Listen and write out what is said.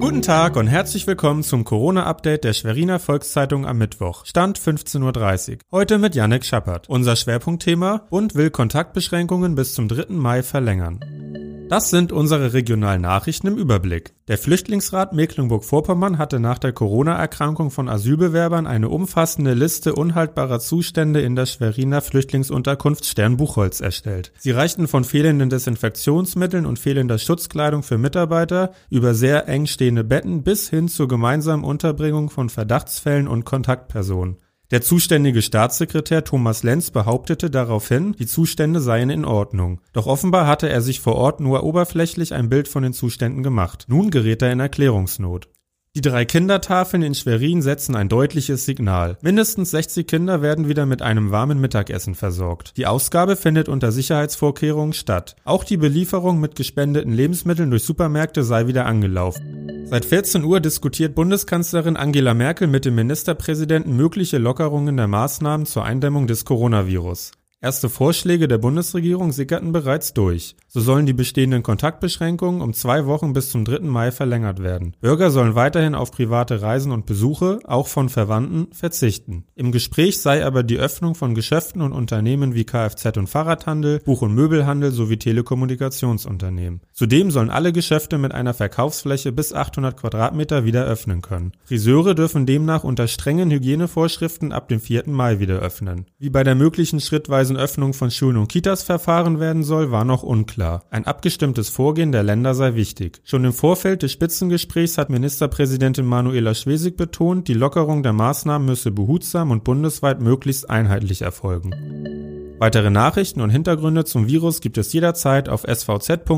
Guten Tag und herzlich willkommen zum Corona-Update der Schweriner Volkszeitung am Mittwoch. Stand 15.30 Uhr. Heute mit Yannick Schappert. Unser Schwerpunktthema Bund will Kontaktbeschränkungen bis zum 3. Mai verlängern. Das sind unsere regionalen Nachrichten im Überblick. Der Flüchtlingsrat Mecklenburg-Vorpommern hatte nach der Corona-Erkrankung von Asylbewerbern eine umfassende Liste unhaltbarer Zustände in der Schweriner Flüchtlingsunterkunft Sternbuchholz erstellt. Sie reichten von fehlenden Desinfektionsmitteln und fehlender Schutzkleidung für Mitarbeiter über sehr eng stehende Betten bis hin zur gemeinsamen Unterbringung von Verdachtsfällen und Kontaktpersonen. Der zuständige Staatssekretär Thomas Lenz behauptete daraufhin, die Zustände seien in Ordnung. Doch offenbar hatte er sich vor Ort nur oberflächlich ein Bild von den Zuständen gemacht. Nun gerät er in Erklärungsnot. Die drei Kindertafeln in Schwerin setzen ein deutliches Signal. Mindestens 60 Kinder werden wieder mit einem warmen Mittagessen versorgt. Die Ausgabe findet unter Sicherheitsvorkehrungen statt. Auch die Belieferung mit gespendeten Lebensmitteln durch Supermärkte sei wieder angelaufen. Seit 14 Uhr diskutiert Bundeskanzlerin Angela Merkel mit dem Ministerpräsidenten mögliche Lockerungen der Maßnahmen zur Eindämmung des Coronavirus. Erste Vorschläge der Bundesregierung sickerten bereits durch. So sollen die bestehenden Kontaktbeschränkungen um zwei Wochen bis zum 3. Mai verlängert werden. Bürger sollen weiterhin auf private Reisen und Besuche, auch von Verwandten, verzichten. Im Gespräch sei aber die Öffnung von Geschäften und Unternehmen wie Kfz- und Fahrradhandel, Buch- und Möbelhandel sowie Telekommunikationsunternehmen. Zudem sollen alle Geschäfte mit einer Verkaufsfläche bis 800 Quadratmeter wieder öffnen können. Friseure dürfen demnach unter strengen Hygienevorschriften ab dem 4. Mai wieder öffnen. Wie bei der möglichen schrittweisen Öffnung von Schulen und Kitas verfahren werden soll, war noch unklar. Ein abgestimmtes Vorgehen der Länder sei wichtig. Schon im Vorfeld des Spitzengesprächs hat Ministerpräsidentin Manuela Schwesig betont, die Lockerung der Maßnahmen müsse behutsam und bundesweit möglichst einheitlich erfolgen. Weitere Nachrichten und Hintergründe zum Virus gibt es jederzeit auf svz.de-corona.